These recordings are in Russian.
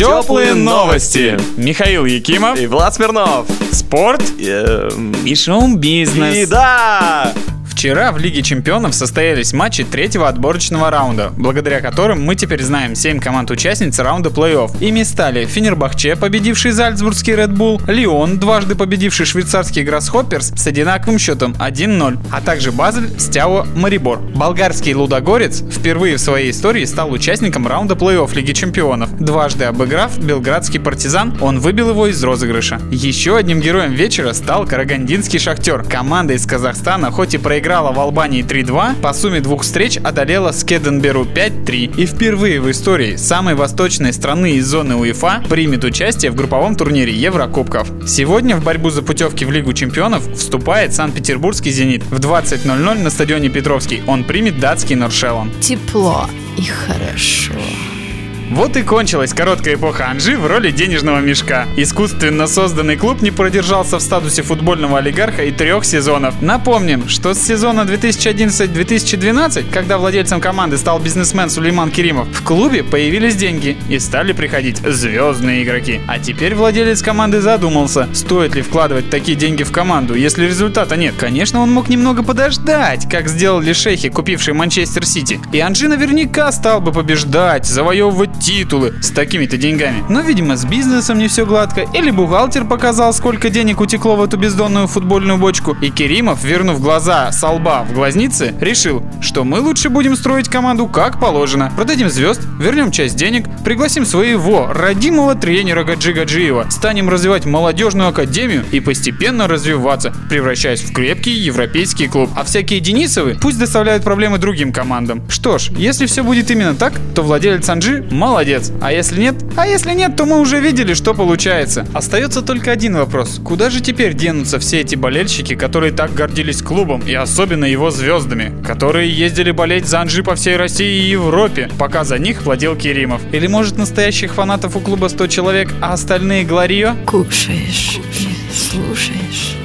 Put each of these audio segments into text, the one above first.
Теплые новости. Михаил Якимов. И Влад Смирнов. Спорт. Эм, И шоу-бизнес. И да! Вчера в Лиге чемпионов состоялись матчи третьего отборочного раунда, благодаря которым мы теперь знаем 7 команд-участниц раунда плей-офф. Ими стали Фенербахче, победивший Зальцбургский Red Bull, Лион, дважды победивший швейцарский Гроссхопперс с одинаковым счетом 1-0, а также Базель, Стяо, Марибор. Болгарский Лудогорец впервые в своей истории стал участником раунда плей-офф Лиги чемпионов. Дважды обыграв белградский партизан, он выбил его из розыгрыша. Еще одним героем вечера стал карагандинский шахтер. Команда из Казахстана, хоть и проиграла в Албании 3-2, по сумме двух встреч одолела Скеденберу 5-3. И впервые в истории самой восточной страны из зоны УЕФА примет участие в групповом турнире Еврокубков. Сегодня в борьбу за путевки в Лигу чемпионов вступает Санкт-Петербургский «Зенит». В 20.00 на стадионе Петровский он примет датский Норшеллон. Тепло и хорошо. Вот и кончилась короткая эпоха Анжи в роли денежного мешка. Искусственно созданный клуб не продержался в статусе футбольного олигарха и трех сезонов. Напомним, что с сезона 2011-2012, когда владельцем команды стал бизнесмен Сулейман Керимов, в клубе появились деньги и стали приходить звездные игроки. А теперь владелец команды задумался, стоит ли вкладывать такие деньги в команду, если результата нет. Конечно, он мог немного подождать, как сделали шейхи, купившие Манчестер Сити. И Анжи наверняка стал бы побеждать, завоевывать титулы с такими-то деньгами. Но, видимо, с бизнесом не все гладко, или бухгалтер показал, сколько денег утекло в эту бездонную футбольную бочку, и Керимов, вернув глаза со лба в глазницы, решил, что мы лучше будем строить команду как положено. Продадим звезд, вернем часть денег, пригласим своего родимого тренера Гаджи Гаджиева, станем развивать молодежную академию и постепенно развиваться, превращаясь в крепкий европейский клуб. А всякие Денисовы пусть доставляют проблемы другим командам. Что ж, если все будет именно так, то владелец Анжи молодец. А если нет? А если нет, то мы уже видели, что получается. Остается только один вопрос. Куда же теперь денутся все эти болельщики, которые так гордились клубом и особенно его звездами, которые ездили болеть за Анжи по всей России и Европе, пока за них владел Керимов? Или может настоящих фанатов у клуба 100 человек, а остальные Гларио? Кушаешь слушаешь.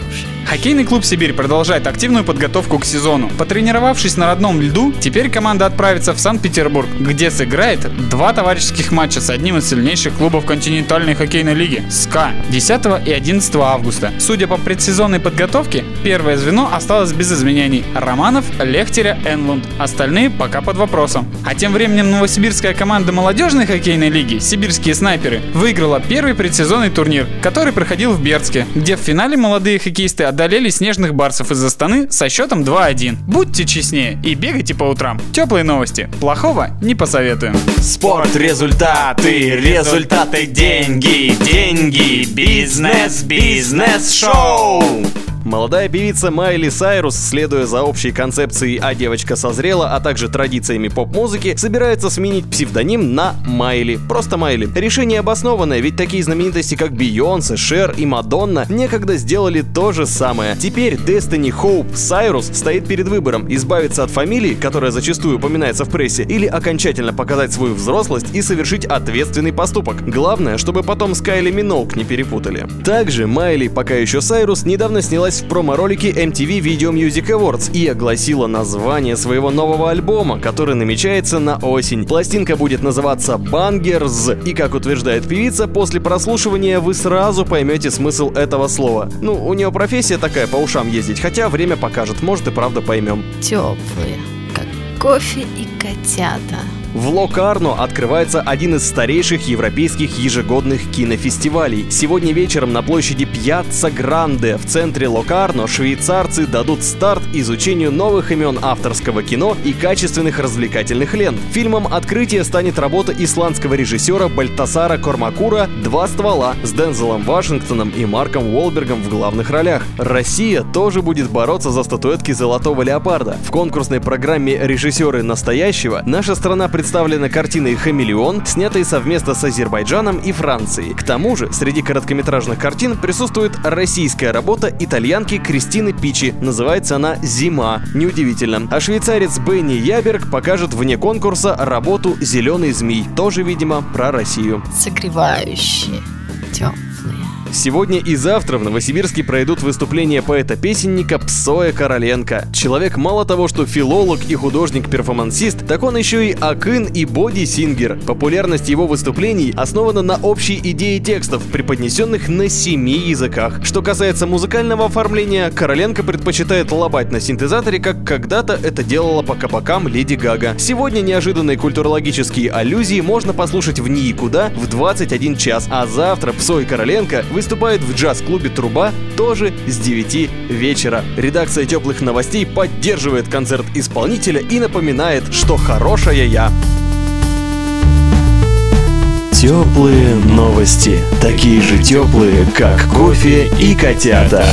Хоккейный клуб «Сибирь» продолжает активную подготовку к сезону. Потренировавшись на родном льду, теперь команда отправится в Санкт-Петербург, где сыграет два товарищеских матча с одним из сильнейших клубов континентальной хоккейной лиги – СКА 10 и 11 августа. Судя по предсезонной подготовке, первое звено осталось без изменений – Романов, Лехтеря, Энлунд. Остальные пока под вопросом. А тем временем новосибирская команда молодежной хоккейной лиги «Сибирские снайперы» выиграла первый предсезонный турнир, который проходил в Бердске, где в финале молодые хоккеисты одолели снежных барсов из Астаны со счетом 2-1. Будьте честнее и бегайте по утрам. Теплые новости. Плохого не посоветуем. Спорт, результаты, результаты, деньги, деньги, бизнес, бизнес, шоу. Молодая певица Майли Сайрус, следуя за общей концепцией «А девочка созрела», а также традициями поп-музыки, собирается сменить псевдоним на Майли. Просто Майли. Решение обоснованное, ведь такие знаменитости, как Бейонсе, Шер и Мадонна некогда сделали то же самое. Теперь Destiny Hope Сайрус стоит перед выбором избавиться от фамилии, которая зачастую упоминается в прессе, или окончательно показать свою взрослость и совершить ответственный поступок. Главное, чтобы потом с Кайли Миноук не перепутали. Также Майли, пока еще Сайрус, недавно снялась в промо-ролике MTV Video Music Awards и огласила название своего нового альбома, который намечается на осень. Пластинка будет называться Bangers, и, как утверждает певица, после прослушивания вы сразу поймете смысл этого слова. Ну, у нее профессия такая, по ушам ездить, хотя время покажет, может и правда поймем. Теплые, как кофе и котята. В Локарно открывается один из старейших европейских ежегодных кинофестивалей. Сегодня вечером на площади Пьяцца Гранде в центре Локарно швейцарцы дадут старт изучению новых имен авторского кино и качественных развлекательных лент. Фильмом открытия станет работа исландского режиссера Бальтасара Кормакура «Два ствола» с Дензелом Вашингтоном и Марком Уолбергом в главных ролях. Россия тоже будет бороться за статуэтки «Золотого леопарда». В конкурсной программе «Режиссеры настоящего» наша страна представлена картиной «Хамелеон», снятой совместно с Азербайджаном и Францией. К тому же, среди короткометражных картин присутствует российская работа итальянки Кристины Пичи. Называется она «Зима». Неудивительно. А швейцарец Бенни Яберг покажет вне конкурса работу «Зеленый змей». Тоже, видимо, про Россию. Согревающие. Теплые. Сегодня и завтра в Новосибирске пройдут выступления поэта-песенника Псоя Короленко. Человек мало того, что филолог и художник-перформансист, так он еще и акын и боди-сингер. Популярность его выступлений основана на общей идее текстов, преподнесенных на семи языках. Что касается музыкального оформления, Короленко предпочитает лобать на синтезаторе, как когда-то это делала по кабакам Леди Гага. Сегодня неожиданные культурологические аллюзии можно послушать в никуда в 21 час, а завтра Псой Короленко выступает в джаз-клубе «Труба» тоже с 9 вечера. Редакция «Теплых новостей» поддерживает концерт исполнителя и напоминает, что хорошая я. Теплые новости. Такие же теплые, как кофе и котята.